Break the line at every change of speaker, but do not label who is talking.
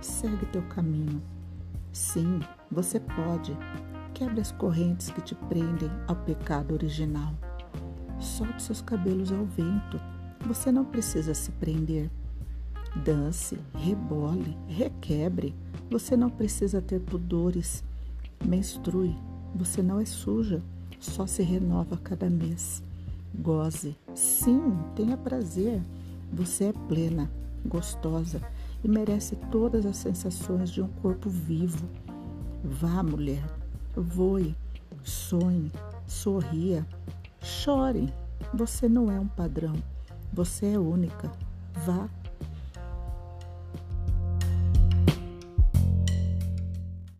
segue teu caminho. Sim, você pode. Quebre as correntes que te prendem ao pecado original. Solte seus cabelos ao vento. Você não precisa se prender. Dance, rebole, requebre. Você não precisa ter pudores. Menstrue. Você não é suja. Só se renova cada mês. Goze. Sim, tenha prazer. Você é plena, gostosa e merece todas as sensações de um corpo vivo. Vá, mulher, voe, sonhe, sorria, chore. Você não é um padrão, você é única. Vá